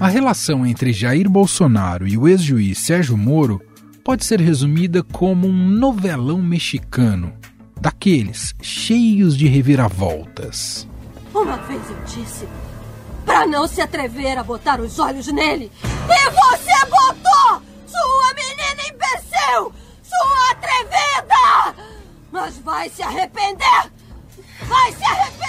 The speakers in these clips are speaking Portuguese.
A relação entre Jair Bolsonaro e o ex-juiz Sérgio Moro pode ser resumida como um novelão mexicano, daqueles cheios de reviravoltas. Uma vez eu disse para não se atrever a botar os olhos nele, e você botou! Sua menina imbecil! Sua atrevida! Mas vai se arrepender! Vai se arrepender!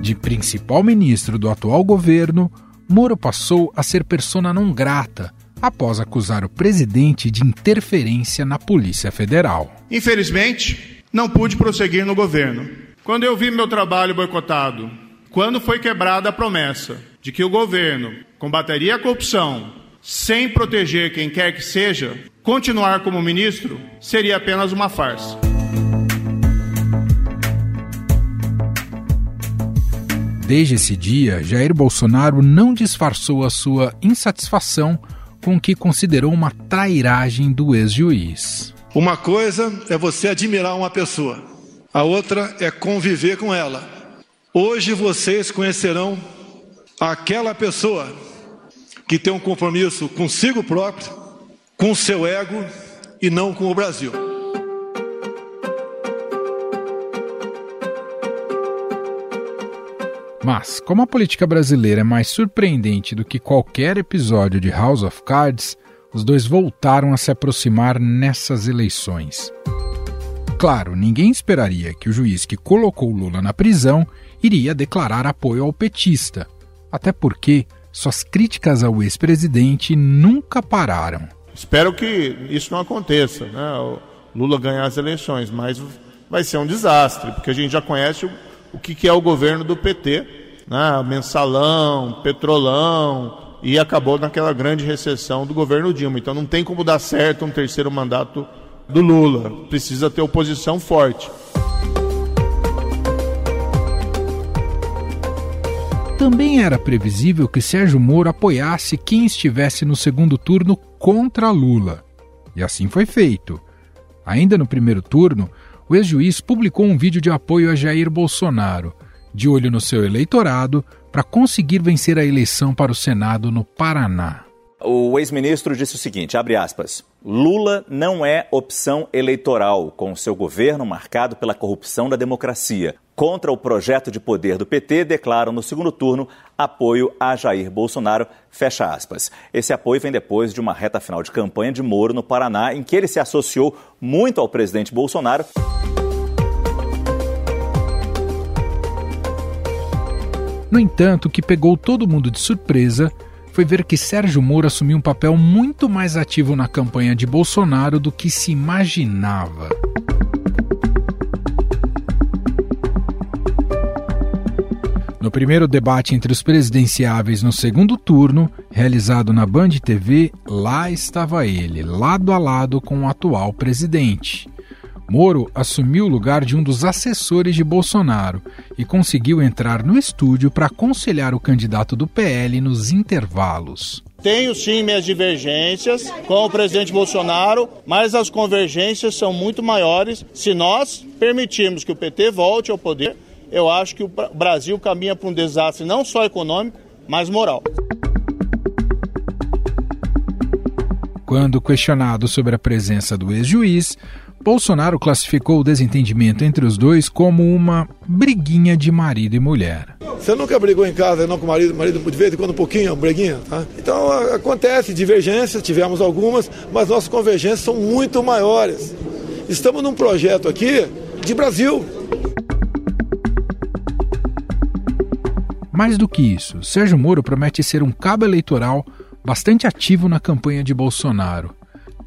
De principal ministro do atual governo, Moro passou a ser persona não grata após acusar o presidente de interferência na Polícia Federal. Infelizmente, não pude prosseguir no governo. Quando eu vi meu trabalho boicotado, quando foi quebrada a promessa de que o governo combateria a corrupção sem proteger quem quer que seja, continuar como ministro seria apenas uma farsa. Desde esse dia, Jair Bolsonaro não disfarçou a sua insatisfação com o que considerou uma trairagem do ex-juiz. Uma coisa é você admirar uma pessoa, a outra é conviver com ela. Hoje vocês conhecerão aquela pessoa que tem um compromisso consigo próprio, com seu ego e não com o Brasil. Mas, como a política brasileira é mais surpreendente do que qualquer episódio de House of Cards, os dois voltaram a se aproximar nessas eleições. Claro, ninguém esperaria que o juiz que colocou Lula na prisão iria declarar apoio ao petista, até porque suas críticas ao ex-presidente nunca pararam. Espero que isso não aconteça, né? O Lula ganhar as eleições, mas vai ser um desastre, porque a gente já conhece o o que, que é o governo do PT, né? mensalão, petrolão, e acabou naquela grande recessão do governo Dilma. Então não tem como dar certo um terceiro mandato do Lula. Precisa ter oposição forte. Também era previsível que Sérgio Moro apoiasse quem estivesse no segundo turno contra Lula. E assim foi feito. Ainda no primeiro turno, o ex-juiz publicou um vídeo de apoio a Jair Bolsonaro, de olho no seu eleitorado, para conseguir vencer a eleição para o Senado no Paraná. O ex-ministro disse o seguinte, abre aspas, Lula não é opção eleitoral, com seu governo marcado pela corrupção da democracia. Contra o projeto de poder do PT, declaram no segundo turno apoio a Jair Bolsonaro, fecha aspas. Esse apoio vem depois de uma reta final de campanha de Moro no Paraná, em que ele se associou muito ao presidente Bolsonaro. No entanto, o que pegou todo mundo de surpresa foi ver que Sérgio Moro assumiu um papel muito mais ativo na campanha de Bolsonaro do que se imaginava. Primeiro debate entre os presidenciáveis no segundo turno, realizado na Band TV, lá estava ele, lado a lado com o atual presidente. Moro assumiu o lugar de um dos assessores de Bolsonaro e conseguiu entrar no estúdio para aconselhar o candidato do PL nos intervalos. Tenho sim minhas divergências com o presidente Bolsonaro, mas as convergências são muito maiores se nós permitirmos que o PT volte ao poder. Eu acho que o Brasil caminha para um desastre não só econômico, mas moral. Quando questionado sobre a presença do ex-juiz, Bolsonaro classificou o desentendimento entre os dois como uma briguinha de marido e mulher. Você nunca brigou em casa, não com o marido, marido de vez em quando um pouquinho, briguinha, tá? Então acontece divergências, tivemos algumas, mas nossas convergências são muito maiores. Estamos num projeto aqui de Brasil. Mais do que isso, Sérgio Moro promete ser um cabo eleitoral bastante ativo na campanha de Bolsonaro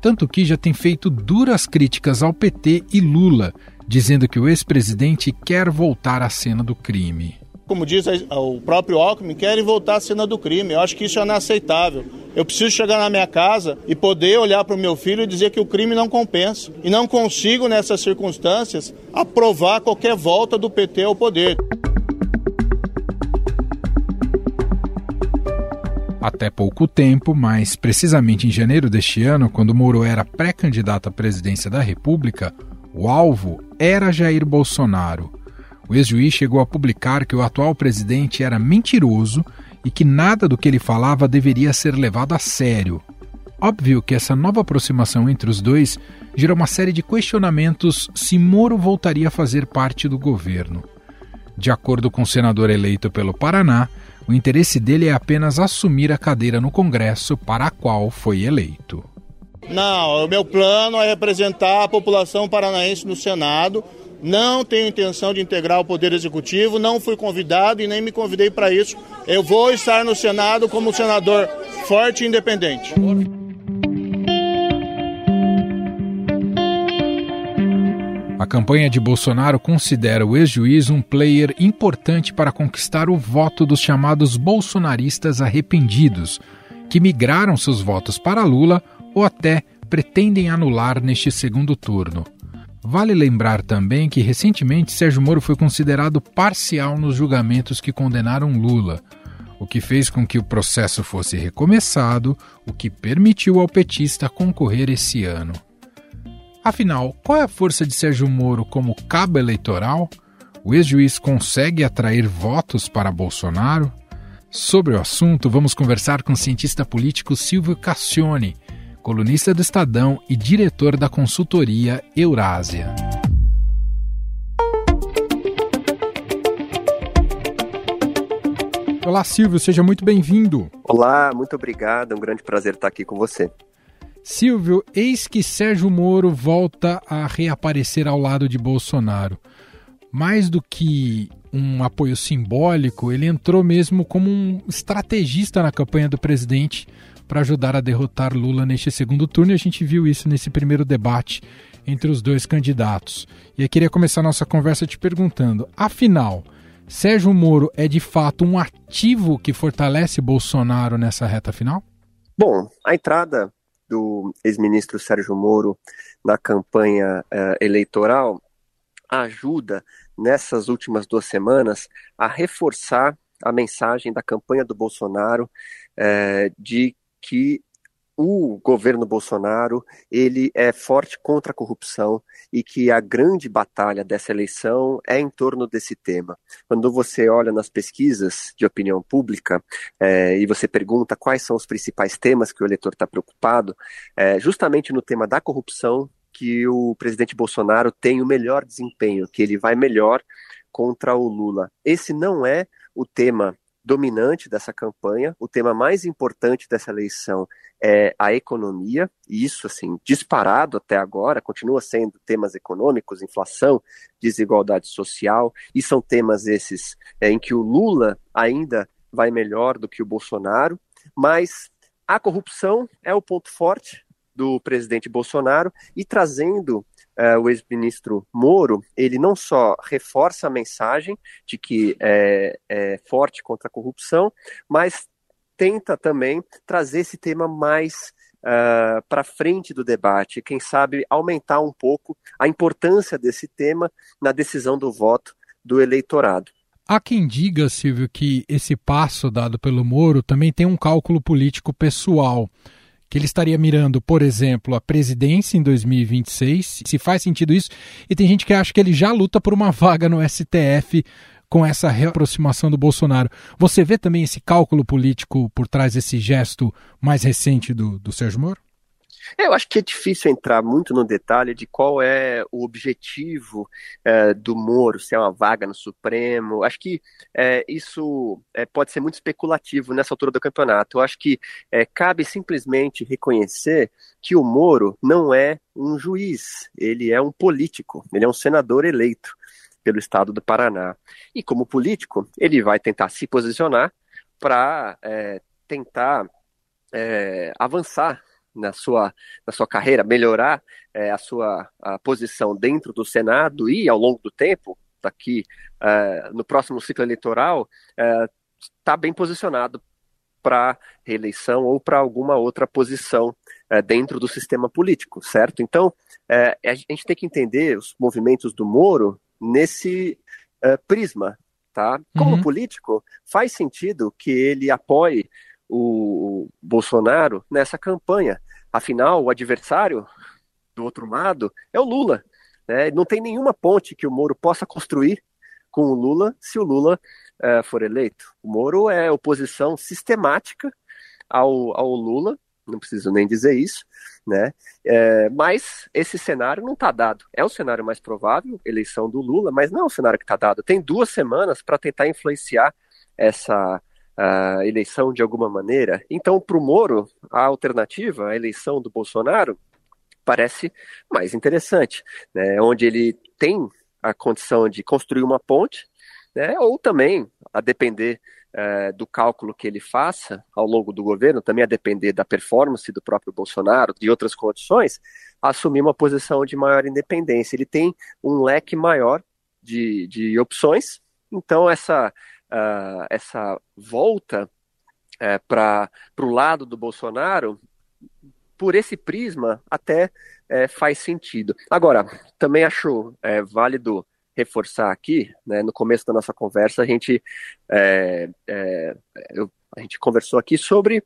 tanto que já tem feito duras críticas ao PT e Lula, dizendo que o ex-presidente quer voltar à cena do crime. Como diz o próprio Alckmin, querem voltar à cena do crime. Eu acho que isso é inaceitável. Eu preciso chegar na minha casa e poder olhar para o meu filho e dizer que o crime não compensa. E não consigo, nessas circunstâncias, aprovar qualquer volta do PT ao poder. Até pouco tempo, mas precisamente em janeiro deste ano, quando Moro era pré-candidato à presidência da República, o alvo era Jair Bolsonaro. O ex-juiz chegou a publicar que o atual presidente era mentiroso e que nada do que ele falava deveria ser levado a sério. Óbvio que essa nova aproximação entre os dois gerou uma série de questionamentos se Moro voltaria a fazer parte do governo. De acordo com o senador eleito pelo Paraná, o interesse dele é apenas assumir a cadeira no Congresso para a qual foi eleito. Não, o meu plano é representar a população paranaense no Senado. Não tenho intenção de integrar o Poder Executivo, não fui convidado e nem me convidei para isso. Eu vou estar no Senado como senador forte e independente. Campanha de Bolsonaro considera o ex-juiz um player importante para conquistar o voto dos chamados bolsonaristas arrependidos, que migraram seus votos para Lula ou até pretendem anular neste segundo turno. Vale lembrar também que recentemente Sérgio Moro foi considerado parcial nos julgamentos que condenaram Lula, o que fez com que o processo fosse recomeçado, o que permitiu ao petista concorrer esse ano. Afinal, qual é a força de Sérgio Moro como cabo eleitoral? O ex-juiz consegue atrair votos para Bolsonaro? Sobre o assunto, vamos conversar com o cientista político Silvio Cassione, colunista do Estadão e diretor da consultoria Eurásia. Olá, Silvio, seja muito bem-vindo. Olá, muito obrigado, é um grande prazer estar aqui com você. Silvio, eis que Sérgio Moro volta a reaparecer ao lado de Bolsonaro. Mais do que um apoio simbólico, ele entrou mesmo como um estrategista na campanha do presidente para ajudar a derrotar Lula neste segundo turno, e a gente viu isso nesse primeiro debate entre os dois candidatos. E eu queria começar nossa conversa te perguntando: afinal, Sérgio Moro é de fato um ativo que fortalece Bolsonaro nessa reta final? Bom, a entrada do ex-ministro Sérgio Moro na campanha uh, eleitoral ajuda nessas últimas duas semanas a reforçar a mensagem da campanha do Bolsonaro uh, de que o governo Bolsonaro ele é forte contra a corrupção e que a grande batalha dessa eleição é em torno desse tema. Quando você olha nas pesquisas de opinião pública é, e você pergunta quais são os principais temas que o eleitor está preocupado, é justamente no tema da corrupção que o presidente Bolsonaro tem o melhor desempenho, que ele vai melhor contra o Lula. Esse não é o tema dominante dessa campanha. O tema mais importante dessa eleição é a economia, e isso, assim, disparado até agora, continua sendo temas econômicos, inflação, desigualdade social, e são temas esses é, em que o Lula ainda vai melhor do que o Bolsonaro, mas a corrupção é o ponto forte do presidente Bolsonaro e trazendo uh, o ex-ministro Moro, ele não só reforça a mensagem de que é, é forte contra a corrupção, mas tenta também trazer esse tema mais uh, para frente do debate, quem sabe aumentar um pouco a importância desse tema na decisão do voto do eleitorado. Há quem diga, Silvio, que esse passo dado pelo Moro também tem um cálculo político pessoal que ele estaria mirando, por exemplo, a presidência em 2026, se faz sentido isso, e tem gente que acha que ele já luta por uma vaga no STF com essa reaproximação do Bolsonaro. Você vê também esse cálculo político por trás desse gesto mais recente do, do Sérgio Moro? É, eu acho que é difícil entrar muito no detalhe de qual é o objetivo é, do Moro, se é uma vaga no Supremo. Acho que é, isso é, pode ser muito especulativo nessa altura do campeonato. Eu acho que é, cabe simplesmente reconhecer que o Moro não é um juiz, ele é um político, ele é um senador eleito pelo estado do Paraná. E como político, ele vai tentar se posicionar para é, tentar avançar na sua, na sua carreira, melhorar é, a sua a posição dentro do Senado e ao longo do tempo, daqui é, no próximo ciclo eleitoral, está é, bem posicionado para reeleição ou para alguma outra posição dentro do sistema político, certo? Então, é, a gente tem que entender os movimentos do Moro nesse prisma, tá? Como uhum. político, faz sentido que ele apoie o, Bolsonaro nessa campanha. Afinal, o adversário do outro lado é o Lula. Né? Não tem nenhuma ponte que o Moro possa construir com o Lula se o Lula uh, for eleito. O Moro é oposição sistemática ao, ao Lula, não preciso nem dizer isso, né? É, mas esse cenário não está dado. É o cenário mais provável, eleição do Lula, mas não é o cenário que está dado. Tem duas semanas para tentar influenciar essa uh, eleição de alguma maneira. Então, para o Moro, a alternativa, a eleição do Bolsonaro, parece mais interessante, né? Onde ele tem a condição de construir uma ponte, né? Ou também, a depender é, do cálculo que ele faça ao longo do governo, também a depender da performance do próprio Bolsonaro, de outras condições, assumir uma posição de maior independência. Ele tem um leque maior de, de opções, então essa, uh, essa volta uh, é, para o lado do Bolsonaro, por esse prisma, até uh, faz sentido. Agora, também acho é, válido reforçar aqui, né, no começo da nossa conversa, a gente, eu, a gente conversou aqui sobre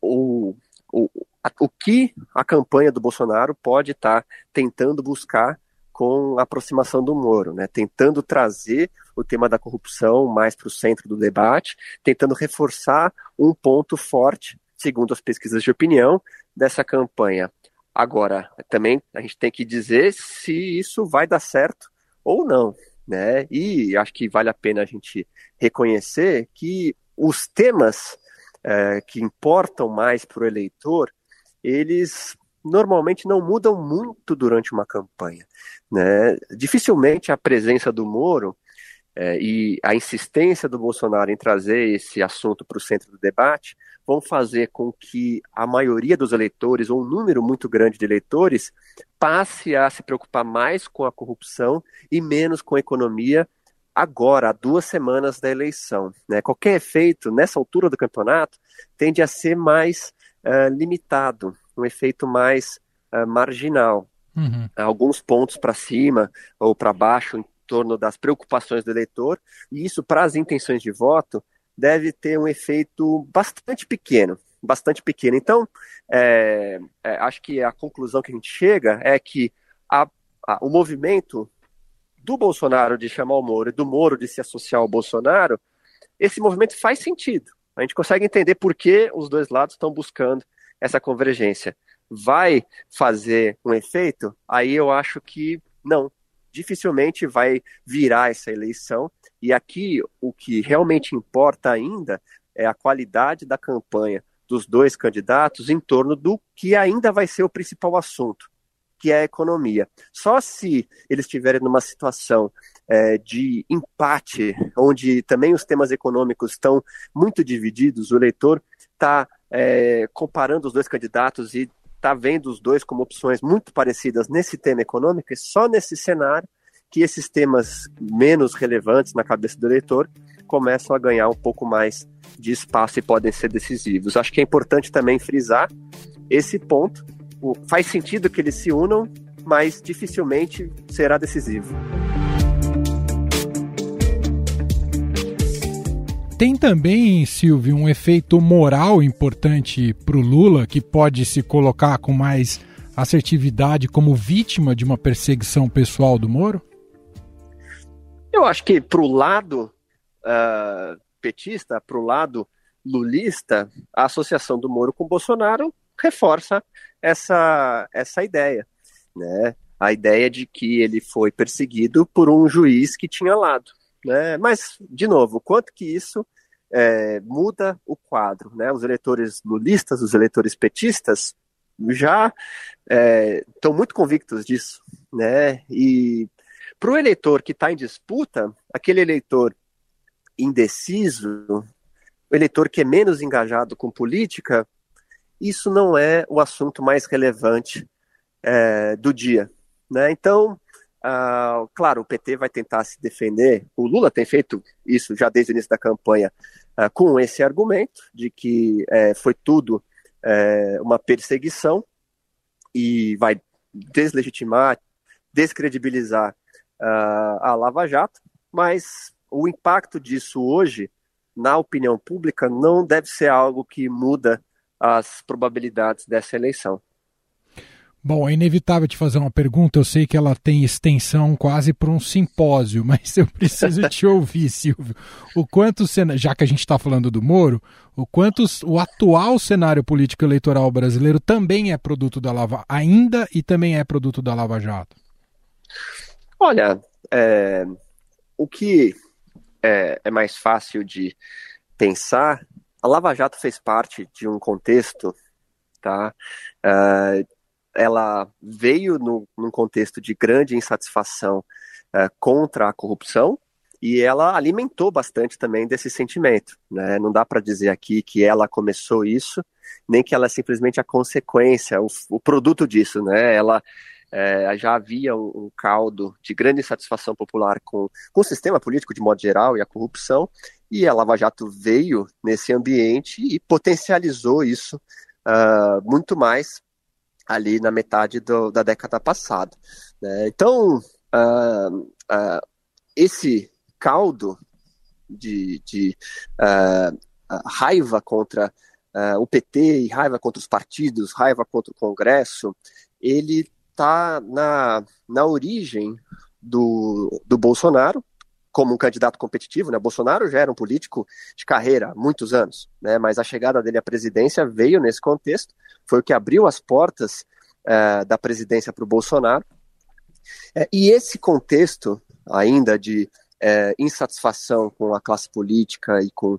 o, o, a, o que a campanha do Bolsonaro pode estar tá tentando buscar com a aproximação do Moro, né, tentando trazer o tema da corrupção mais para o centro do debate, tentando reforçar um ponto forte, segundo as pesquisas de opinião, dessa campanha. Agora, também a gente tem que dizer se isso vai dar certo ou não, né? E acho que vale a pena a gente reconhecer que os temas é, que importam mais para o eleitor, eles normalmente não mudam muito durante uma campanha, né? Dificilmente a presença do Moro é, e a insistência do Bolsonaro em trazer esse assunto para o centro do debate vão fazer com que a maioria dos eleitores, ou um número muito grande de eleitores, passe a se preocupar mais com a corrupção e menos com a economia agora, há duas semanas da eleição. Né? Qualquer efeito nessa altura do campeonato tende a ser mais uh, limitado, um efeito mais uh, marginal. Uhum. Alguns pontos para cima ou para baixo em torno das preocupações do eleitor, e isso para as intenções de voto deve ter um efeito bastante pequeno, bastante pequeno. Então, é, é, acho que a conclusão que a gente chega é que a, a, o movimento do Bolsonaro de chamar o Moro e do Moro de se associar ao Bolsonaro, esse movimento faz sentido. A gente consegue entender por que os dois lados estão buscando essa convergência. Vai fazer um efeito? Aí eu acho que não. Dificilmente vai virar essa eleição e aqui o que realmente importa ainda é a qualidade da campanha dos dois candidatos em torno do que ainda vai ser o principal assunto, que é a economia. Só se eles estiverem numa situação é, de empate, onde também os temas econômicos estão muito divididos, o eleitor está é, comparando os dois candidatos e está vendo os dois como opções muito parecidas nesse tema econômico, e só nesse cenário que esses temas menos relevantes na cabeça do eleitor começam a ganhar um pouco mais de espaço e podem ser decisivos. Acho que é importante também frisar esse ponto. Faz sentido que eles se unam, mas dificilmente será decisivo. Tem também, Silvio, um efeito moral importante para o Lula, que pode se colocar com mais assertividade como vítima de uma perseguição pessoal do Moro? Eu acho que para o lado uh, petista, para o lado lulista, a associação do Moro com Bolsonaro reforça essa, essa ideia, né? A ideia de que ele foi perseguido por um juiz que tinha lado, né? Mas, de novo, quanto que isso é, muda o quadro, né? Os eleitores lulistas, os eleitores petistas, já estão é, muito convictos disso, né? E para o eleitor que está em disputa, aquele eleitor indeciso, o eleitor que é menos engajado com política, isso não é o assunto mais relevante é, do dia. Né? Então, ah, claro, o PT vai tentar se defender, o Lula tem feito isso já desde o início da campanha, ah, com esse argumento de que é, foi tudo é, uma perseguição e vai deslegitimar, descredibilizar uh, a Lava Jato, mas o impacto disso hoje na opinião pública, não deve ser algo que muda as probabilidades dessa eleição. Bom, é inevitável te fazer uma pergunta. Eu sei que ela tem extensão quase para um simpósio, mas eu preciso te ouvir, Silvio. O quanto, já que a gente está falando do Moro, o quanto o atual cenário político eleitoral brasileiro também é produto da Lava, ainda e também é produto da Lava Jato. Olha, é, o que é, é mais fácil de pensar, a Lava Jato fez parte de um contexto, tá? Uh, ela veio no, num contexto de grande insatisfação uh, contra a corrupção e ela alimentou bastante também desse sentimento. Né? Não dá para dizer aqui que ela começou isso, nem que ela é simplesmente a consequência, o, o produto disso. Né? Ela é, já havia um, um, caldo de grande insatisfação popular com, com o sistema político de modo geral e a corrupção, e a Lava Jato veio nesse ambiente e potencializou isso uh, muito mais ali na metade do, da década passada. Né? Então, uh, uh, esse caldo de, de uh, raiva contra o PT raiva contra os partidos, raiva contra o Congresso, ele está na, na origem do, do Bolsonaro, como um candidato competitivo, né? Bolsonaro já era um político de carreira há muitos anos, né? Mas a chegada dele à presidência veio nesse contexto, foi o que abriu as portas uh, da presidência para o Bolsonaro. Uh, e esse contexto ainda de uh, insatisfação com a classe política e com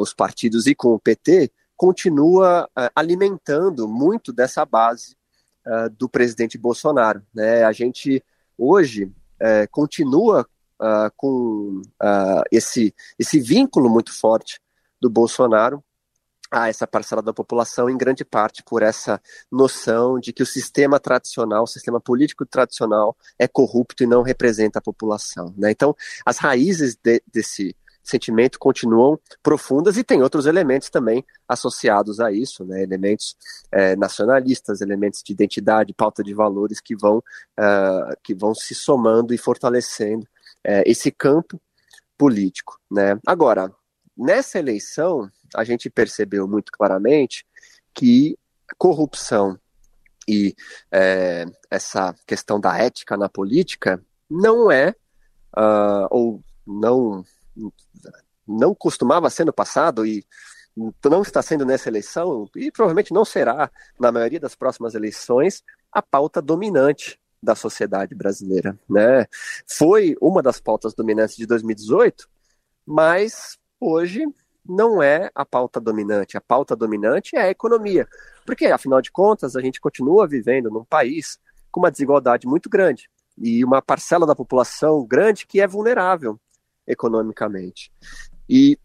os partidos e com o PT continua alimentando muito dessa base do presidente Bolsonaro. Né? A gente hoje continua uh, com uh, esse, esse vínculo muito forte do Bolsonaro a essa parcela da população, em grande parte por essa noção de que o sistema tradicional, o sistema político tradicional, é corrupto e não representa a população. Né? Então, as raízes de, desse sentimento continuam profundas e tem outros elementos também associados a isso, né? elementos é, nacionalistas, elementos de identidade, pauta de valores que vão, uh, que vão se somando e fortalecendo é, esse campo político. Né? Agora, nessa eleição, a gente percebeu muito claramente que corrupção e é, essa questão da ética na política não é, uh, ou não, não costumava ser no passado e não está sendo nessa eleição, e provavelmente não será na maioria das próximas eleições, a pauta dominante da sociedade brasileira. Né? Foi uma das pautas dominantes de 2018, mas hoje não é a pauta dominante. A pauta dominante é a economia. Porque, afinal de contas, a gente continua vivendo num país com uma desigualdade muito grande e uma parcela da população grande que é vulnerável economicamente. E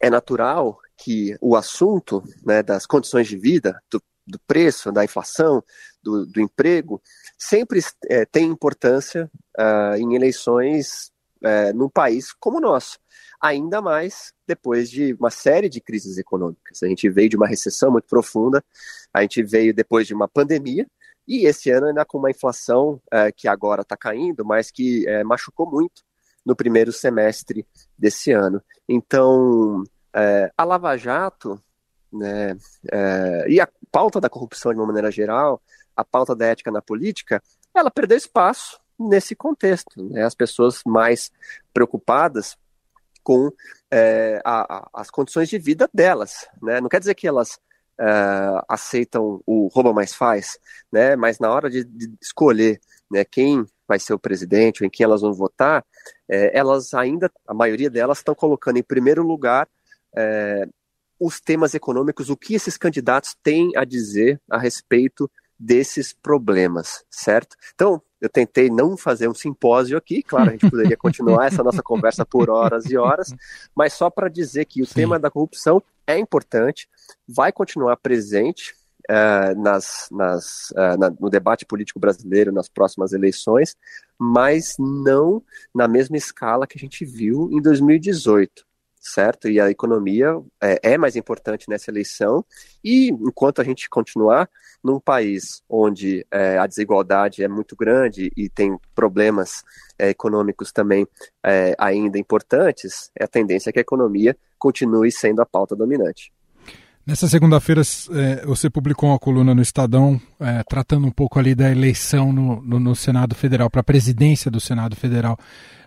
é natural que o assunto né, das condições de vida, do, do preço, da inflação, do, do emprego, sempre é, tem importância uh, em eleições uh, num país como o nosso. Ainda mais depois de uma série de crises econômicas. A gente veio de uma recessão muito profunda, a gente veio depois de uma pandemia, e esse ano ainda com uma inflação uh, que agora está caindo, mas que machucou muito no primeiro semestre desse ano. Então, a Lava Jato né, e a pauta da corrupção de uma maneira geral, a pauta da ética na política, ela perdeu espaço nesse contexto. Né? As pessoas mais preocupadas com é, a, a, as condições de vida delas. Né? Não quer dizer que elas é, aceitam o rouba mais faz, né? mas na hora de, de, escolher né, quem vai ser o presidente ou em quem elas vão votar, é, elas ainda, a maioria delas, estão colocando em primeiro lugar é, os temas econômicos, o que esses candidatos têm a dizer a respeito desses problemas, certo? Então, eu tentei não fazer um simpósio aqui, claro, a gente poderia continuar essa nossa conversa por horas e horas, mas só para dizer que o Sim. tema da corrupção é importante, vai continuar presente uh, nas, nas, uh, na, no debate político brasileiro nas próximas eleições, mas não na mesma escala que a gente viu em 2018. Certo? E a economia é, é, mais importante nessa eleição. E enquanto a gente continuar num país onde é, a desigualdade é muito grande e tem problemas é, econômicos também é, ainda importantes, é a tendência que a economia continue sendo a pauta dominante. Nessa segunda-feira é, você publicou uma coluna no Estadão é, tratando um pouco ali da eleição no, no, no Senado Federal, para a presidência do Senado Federal.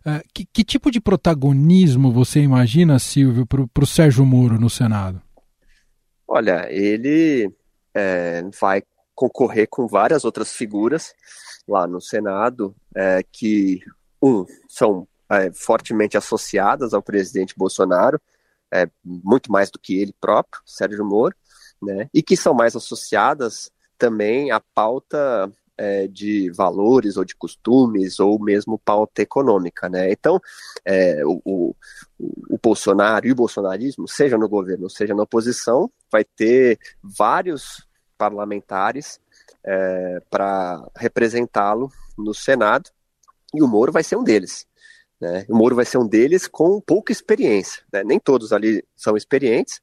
É, que, que, tipo de protagonismo você imagina, Silvio, para o Sérgio Moro no Senado? Olha, ele vai concorrer com várias outras figuras lá no Senado que, um, são fortemente associadas ao presidente Bolsonaro, é, muito mais do que ele próprio, Sérgio Moro, né, e que são mais associadas também à pauta é, de valores ou de costumes ou mesmo pauta econômica, né? Então, é, o, o, o, Bolsonaro e o bolsonarismo, seja no governo, seja na oposição, vai ter vários parlamentares é, para representá-lo no Senado e o Moro vai ser um deles. Né? O Moro vai ser um deles com pouca experiência. Né? Nem todos ali são experientes,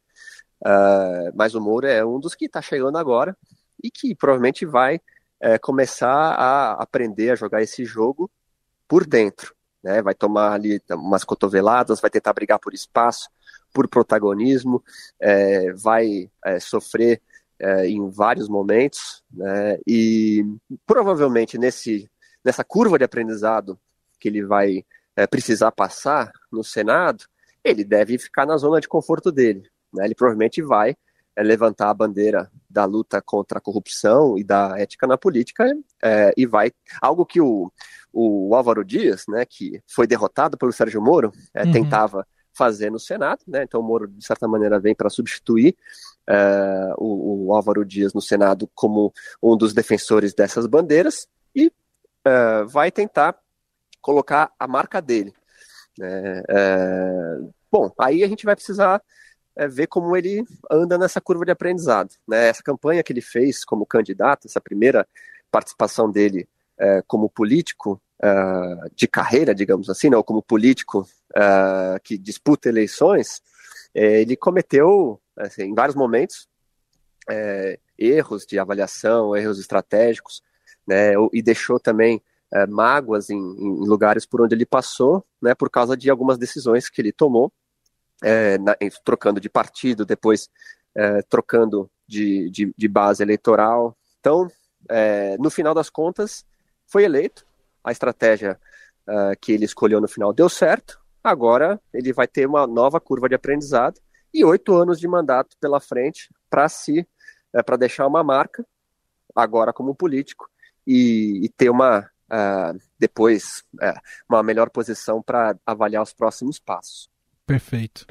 uh, mas o Moro é um dos que está chegando agora e que provavelmente vai é, começar a aprender a jogar esse jogo por dentro. Né? Vai tomar ali umas cotoveladas, vai tentar brigar por espaço, por protagonismo, é, vai é, sofrer em vários momentos, né? e provavelmente nesse, nessa curva de aprendizado que ele vai é, precisar passar no Senado, ele deve ficar na zona de conforto dele. Né? Ele provavelmente vai é, levantar a bandeira da luta contra a corrupção e da ética na política é, e vai algo que o, o Álvaro Dias, né, que foi derrotado pelo Sérgio Moro, é, uhum. tentava fazer no Senado, né? Então o Moro de certa maneira vem para substituir é, o, o, Álvaro Dias no Senado como um dos defensores dessas bandeiras e é, vai tentar colocar a marca dele. Né? É, bom, aí a gente vai precisar é, ver como ele anda nessa curva de aprendizado. Né? Essa campanha que ele fez como candidato, essa primeira participação dele é, como político é, de carreira, digamos assim, né? como político é, que disputa eleições, é, ele cometeu, assim, em vários momentos, é, erros de avaliação, erros estratégicos, né, e deixou também mágoas em, em lugares por onde ele passou, né, por causa de algumas decisões que ele tomou, é, na, trocando de partido, depois é, trocando de, de, de, base eleitoral. Então, é, no final das contas, foi eleito. A estratégia é, que ele escolheu no final deu certo. Agora ele vai ter uma nova curva de aprendizado e oito anos de mandato pela frente para si, é, para deixar uma marca, agora como político, e, e ter uma uh, depois uh, uma melhor posição para avaliar os próximos passos. Perfeito.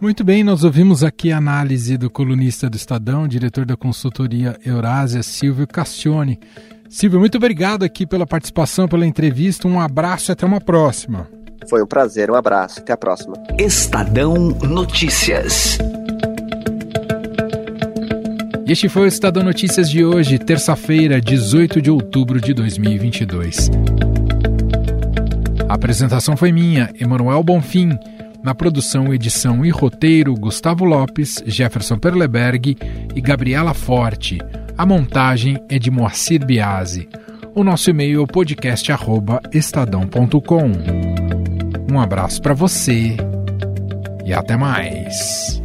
Muito bem, nós ouvimos aqui a análise do colunista do Estadão, diretor da consultoria Eurásia, Silvio Cassione. Silvio, muito obrigado aqui pela participação, pela entrevista. Um abraço e até uma próxima. Foi um prazer, um abraço. Até a próxima. Estadão Notícias. Este foi o Estadão Notícias de hoje, terça-feira, 18 de outubro de 2022. A apresentação foi minha, Emanuel Bonfim. Na produção, edição e roteiro, Gustavo Lopes, Jefferson Perleberg e Gabriela Forte. A montagem é de Moacir Biasi. O nosso e-mail é podcast@estadão.com. Um abraço para você e até mais.